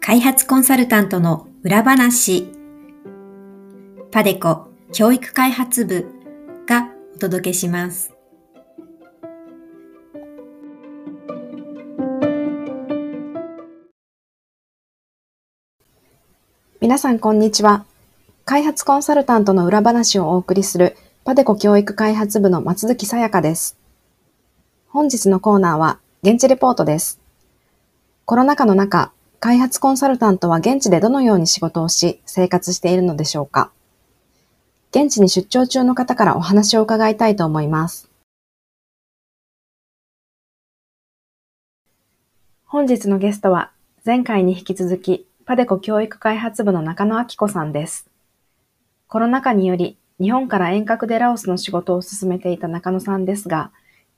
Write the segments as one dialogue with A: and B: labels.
A: 開発コンサルタントの裏話パデコ教育開発部がお届けします。
B: 皆さんこんにちは。開発コンサルタントの裏話をお送りするパデコ教育開発部の松月さやかです。本日のコーナーは現地レポートです。コロナ禍の中、開発コンサルタントは現地でどのように仕事をし、生活しているのでしょうか現地に出張中の方からお話を伺いたいと思います。本日のゲストは、前回に引き続き、パデコ教育開発部の中野明子さんです。コロナ禍により、日本から遠隔でラオスの仕事を進めていた中野さんですが、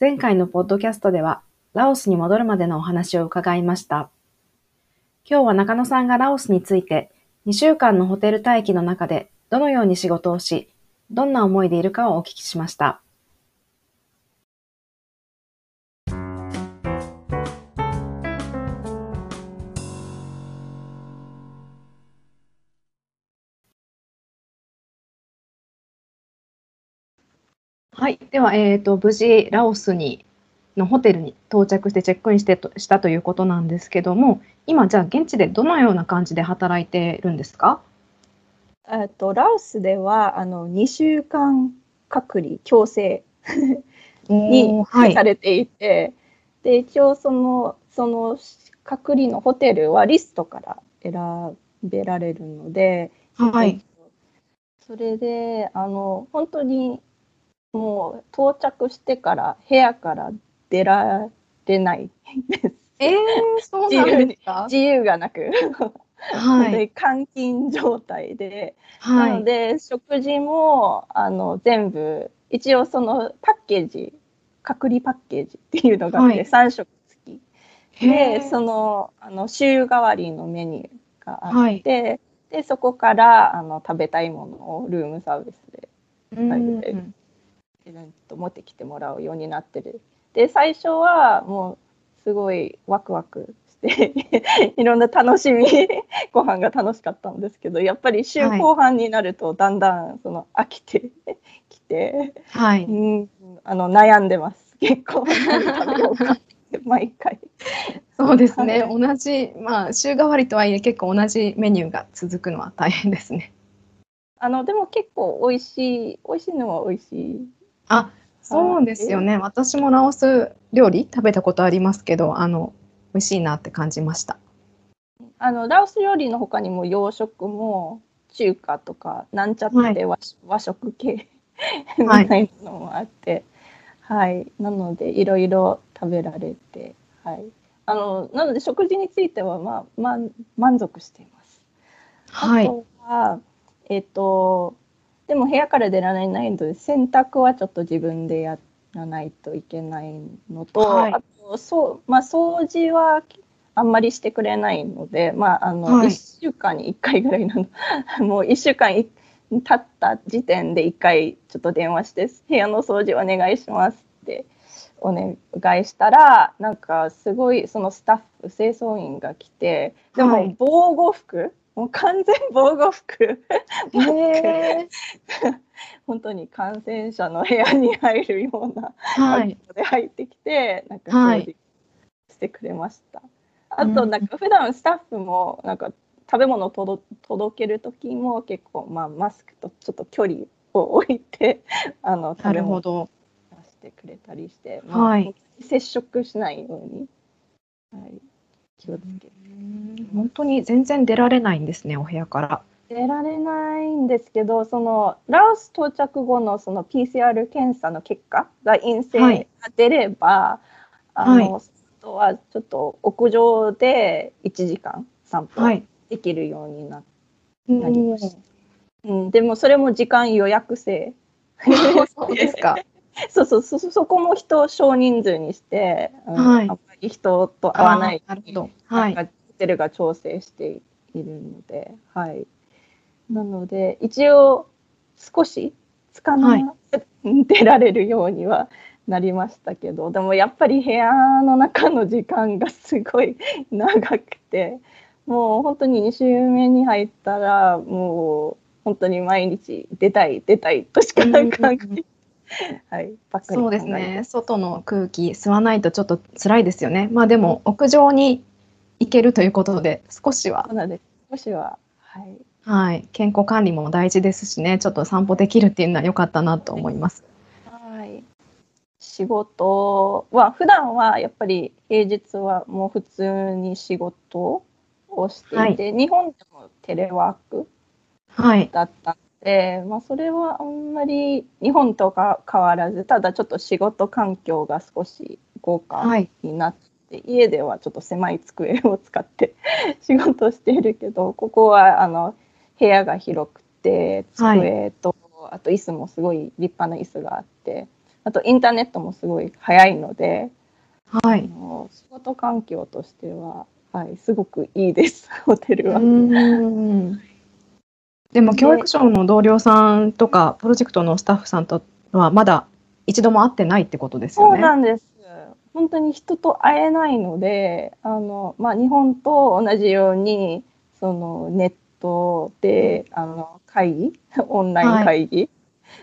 B: 前回のポッドキャストでは、ラオスに戻るまでのお話を伺いました。今日は中野さんがラオスについて、2週間のホテル待機の中でどのように仕事をし、どんな思いでいるかをお聞きしました。はい。では、えっ、ー、と、無事、ラオスにのホテルに到着してチェックインしてとしたということなんですけども、今じゃあ現地でどのような感じで働いてるんですか？
C: えっと、ラオスではあの2週間隔離強制 にされていて、はい、で一応そのその隔離のホテルはリストから選べられるので、はい、それであの本当にもう到着してから部屋から出られないです。
B: えー、そうなんですか？
C: 自由がなく。はい、監禁状態で、はい、なので食事もあの全部一応そのパッケージ隔離パッケージっていうのがあって、はい、3食付き。でそのあの週替わりのメニューがあって、はい、でそこからあの食べたいものをルームサービスで、はい、持ってきてもらうようになってるで最初はもうすごいワクワクして いろんな楽しみ ご飯が楽しかったんですけどやっぱり週後半になるとだんだんその飽きて きて、はい、うん、あの悩んでます結構毎回。
B: そうですね、はい、同じ、まあ、週替わりとはいえ結構同じメニューが続くのは大変ですね。
C: あのでも結構美味しい美味しいのは美味しい。
B: あそうですよね。私もラオス料理食べたことありますけど、あの美味しいなって感じました。
C: あのラオス料理の他にも洋食も中華とかなんちゃって和,、和食系みたいなのもあって、はい、はい、なのでいろいろ食べられて、はい、あのなので食事についてはまあ、まあ、満足しています。はい、あとはえっ、ー、とでも部屋から出られないので洗濯はちょっと自分でやらないといけないのと、はい、あとそう、まあ、掃除はあんまりしてくれないので、まあ、あの、はい、1週間に1回ぐらいなの。もう1週間経った時点で1回ちょっと電話して部屋の掃除お願いしますってお願いしたらなんかすごいそのスタッフ清掃員が来てでも防護服、はいもう完全防護服。本当に感染者の部屋に入るような格好で入ってきて、なんか掃除してくれました。はい、あとなんか普段スタッフもなんか食べ物を届ける時も結構まあマスクとちょっと距離を置いて あの食べ物を出してくれたりして、まあ、はい、接触しないように、はい、気をつけて。
B: 本当に全然出られないんですね、お部屋から。
C: 出られないんですけど、そのラオス到着後のその PCR 検査の結果が陰性が出れば、はい、あの、はい、とはちょっと屋上で1時間散歩できるようにな,、なりました。うん、でもそれも時間予約制。
B: そうですか。
C: そうそうそそこも人少人数にして、はい、あんまり人と会わない
B: なるほど、はい、ホ
C: テルが調整しているので、はい、なので一応少しかな、はい、出られるようにはなりましたけどでもやっぱり部屋の中の時間がすごい長くてもう本当に2週目に入ったらもう本当に毎日出たい出たいとしか考え はい、
B: そうですね。外の空気吸わないとちょっと辛いですよね。まあでも屋上に行けるということで少しは。
C: 少しははい、
B: はい、健康管理も大事ですしね。ちょっと散歩できるっていうのは良かったなと思います。
C: はい。仕事は普段はやっぱり平日はもう普通に仕事をしていて、はい、日本でもテレワークだったんで、はい、まあ、それはあんまり日本とか変わらずただちょっと仕事環境が少し豪華になって、はい、家ではちょっと狭い机を使って 仕事しているけどここはあの部屋が広くて机と、あと椅子もすごい立派な椅子があってあとインターネットもすごい早いので、
B: はい、
C: 仕事環境としては、はい、すごくいいですホテルは。
B: でも教育省の同僚さんとかプロジェクトのスタッフさんとはまだ一度も会ってないってことですよ
C: ね？そうなんです。本当に人と会えないので、あのまあ日本と同じようにそのネットであの会議、オンライン会議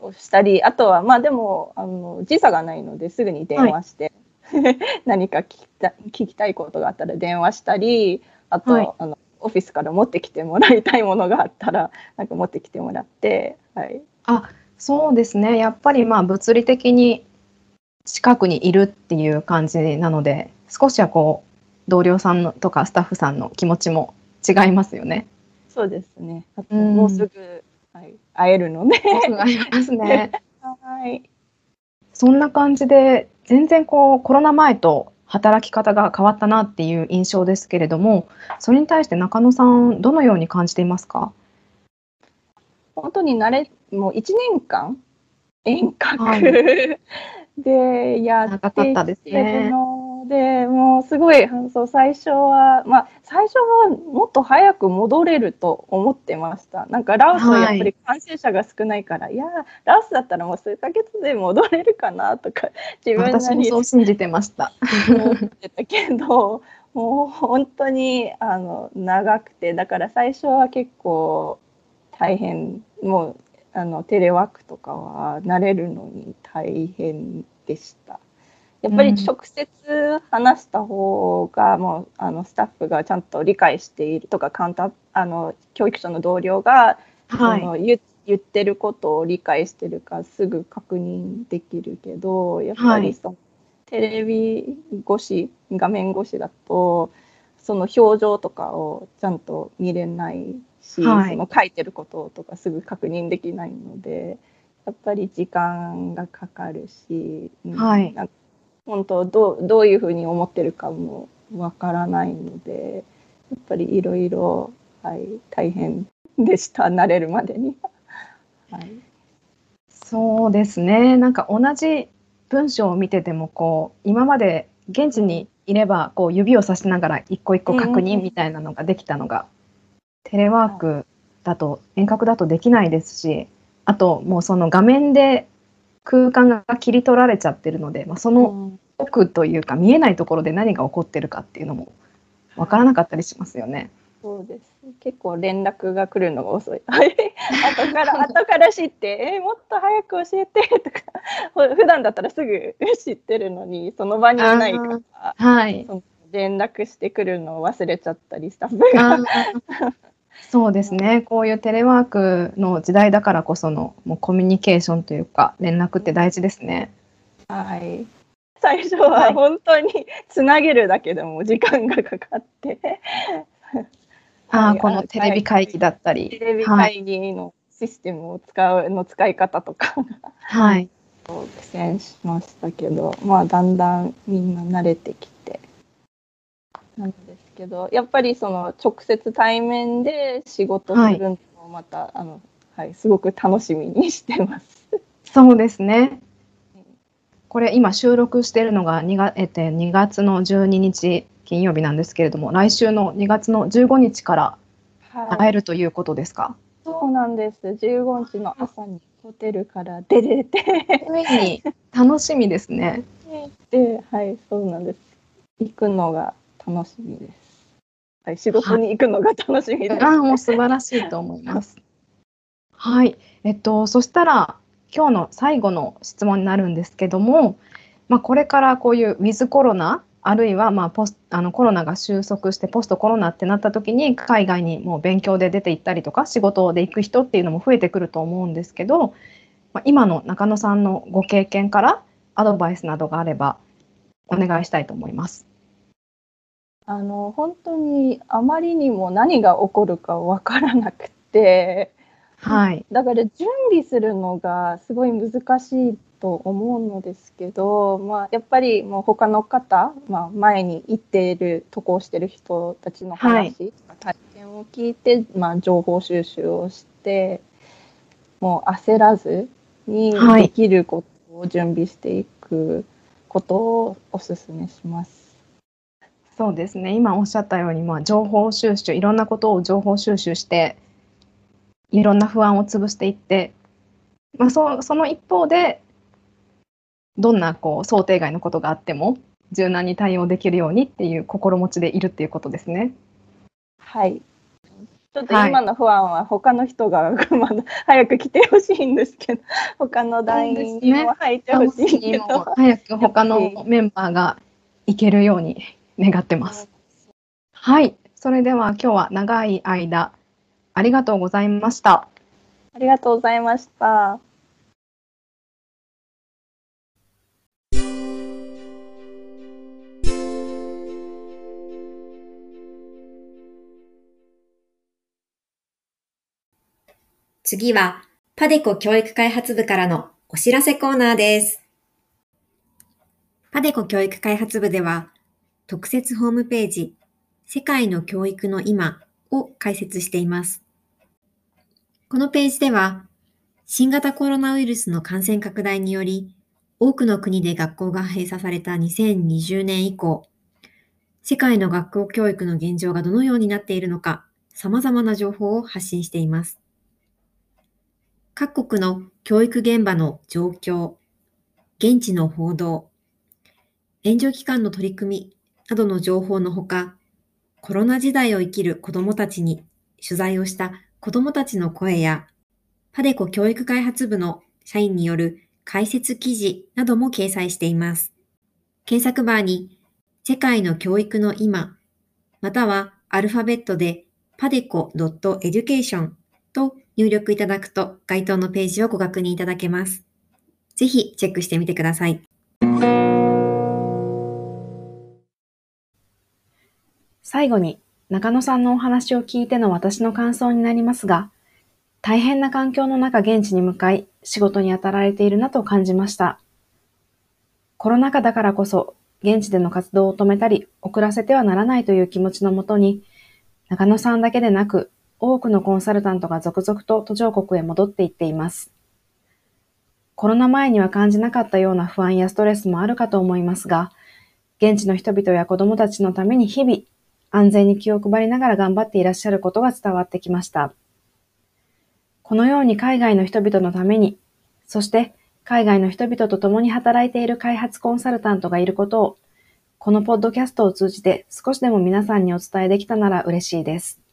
C: をしたり、はい、あとはまあでもあの時差がないのですぐに電話して、はい、何か聞きた聞きたいことがあったら電話したり、あと、はい、あのオフィスから持ってきてもらいたいものがあったら なんか持ってきてもらって、はい、
B: あそうですねやっぱりまあ物理的に近くにいるっていう感じなので少しはこう同僚さんのとかスタッフさんの気持ちも違いますよね。
C: そうですね。もうすぐ、はい、会えるので。
B: 会えますね。
C: はい。
B: そんな感じで全然こうコロナ前と働き方が変わったなっていう印象ですけれども、それに対して中野さん、どのように感じていますか？
C: 本当に慣れ、もう1年間遠隔、はい、でやってきてるので、もうすごい、そう最初は、まあ、最初はもっと早く戻れると思ってました。なんかラオスはやっぱり感染者が少ないから、はい、いや、ラオスだったらもう数ヶ月で戻れるかなとか、
B: 自分なりにそう信じてました。
C: 思ってたけど、もう本当にあの長くて、だから最初は結構大変、もうあのテレワークとかは慣れるのに大変でした。やっぱり直接話した方が、もうあのスタッフがちゃんと理解しているとかカウンターあの教育者の同僚が、はい、あの言言ってることを理解してるかすぐ確認できるけどやっぱりその、はい、テレビ越し画面越しだとその表情とかをちゃんと見れないし、はい、その書いてることとかすぐ確認できないのでやっぱり時間がかかるし、
B: はい、
C: なんか本当どうどういうふうに思ってるかもわからないのでやっぱりいろいろ大変でした慣れるまでに。はい、
B: そうですね。なんか同じ文章を見ててもこう今まで現地にいればこう指をさしながら一個一個確認みたいなのができたのが、テレワークだと遠隔だとできないですしあともうその画面で空間が切り取られちゃってるので、まあ、その奥というか見えないところで何が起こってるかっていうのも分からなかったりしますよね。
C: そうです。結構連絡が来るのが遅い。後から後から知って、えー、もっと早く教えてとか、普段だったらすぐ知ってるのにその場にいないから、
B: はい、
C: 連絡してくるのを忘れちゃったりスタッフが。
B: そうですね。こういうテレワークの時代だからこそのもうコミュニケーションというか連絡って大事ですね。
C: はい。最初は本当に つなげるだけでも時間がかかって。
B: ああ、このテレビ会議だったり。
C: テレビ会議のシステムを使うの使い方とか。
B: はい。
C: 苦戦しましたけど、まあだんだんみんな慣れてきて。なんですけど、やっぱりその直接対面で仕事するのもまた、はい、あのはいすごく楽しみにしてます。
B: そうですね。これ今収録しているのが 2, が、えっ2月の12日金曜日なんですけれども来週の2月の15日から会えるということですか、
C: はい、そうなんです15日の朝にホテルから出れて
B: に楽しみですね。
C: で、はい、そうなんです。行くのが楽しみです。はい、仕事に行くのが楽しみです。
B: あ、もう素晴らしいと思います。はい、えっと、そしたら、今日の最後の質問になるんですけども。まあ、これからこういうウィズコロナあるいはまあポスあのコロナが収束してポストコロナってなった時に海外にもう勉強で出て行ったりとか仕事で行く人っていうのも増えてくると思うんですけど、まあ、今の中野さんのご経験からアドバイスなどがあればお願いしたいと思います。
C: あの本当にあまりにも何が起こるかわからなくて、
B: はい、
C: だから準備するのがすごい難しいと思うのですけど、まあ、やっぱりもう他の方、まあ、前に行っている渡航してる人たちの話、はい、体験を聞いて、まあ、情報収集をしてもう焦らずにできることを準備していくことをお勧めします。
B: そうですね。今おっしゃったように、まあ、情報収集いろんなことを情報収集していろんな不安を潰していって、まあ、そその一方でどんなこう想定外のことがあっても柔軟に対応できるようにっていう心持ちでいるっていうことですね。
C: はい。ちょっと今の不安は他の人が まだ早く来てほしいんですけど、他の団員にも入ってほしいけど、ね、
B: 早く他の メンバーが行けるように願ってます。はい、それでは今日は長い間ありがとうございました。
C: ありがとうございました。
A: 次は、パデコ教育開発部からのお知らせコーナーです。パデコ教育開発部では、特設ホームページ、世界の教育の今を開設しています。このページでは、新型コロナウイルスの感染拡大により、多くの国で学校が閉鎖された2020年以降、世界の学校教育の現状がどのようになっているのか、様々な情報を発信しています。各国の教育現場の状況、現地の報道、援助機関の取り組みなどの情報のほか、コロナ時代を生きる子どもたちに取材をした子どもたちの声や、パデコ教育開発部の社員による解説記事なども掲載しています。検索バーに、世界の教育の今、またはアルファベットで padeco.education と入力いただくと該当のページをご確認いただけます。ぜひチェックしてみてください。
B: 最後に中野さんのお話を聞いての私の感想になりますが、大変な環境の中現地に向かい仕事に当たられているなと感じました。コロナ禍だからこそ現地での活動を止めたり遅らせてはならないという気持ちのもとに、中野さんだけでなく多くのコンサルタントが続々と途上国へ戻っていっています。コロナ前には感じなかったような不安やストレスもあるかと思いますが、現地の人々や子供たちのために日々安全に気を配りながら頑張っていらっしゃることが伝わってきました。このように海外の人々のために、そして海外の人々と共に働いている開発コンサルタントがいることを、このポッドキャストを通じて少しでも皆さんにお伝えできたなら嬉しいです。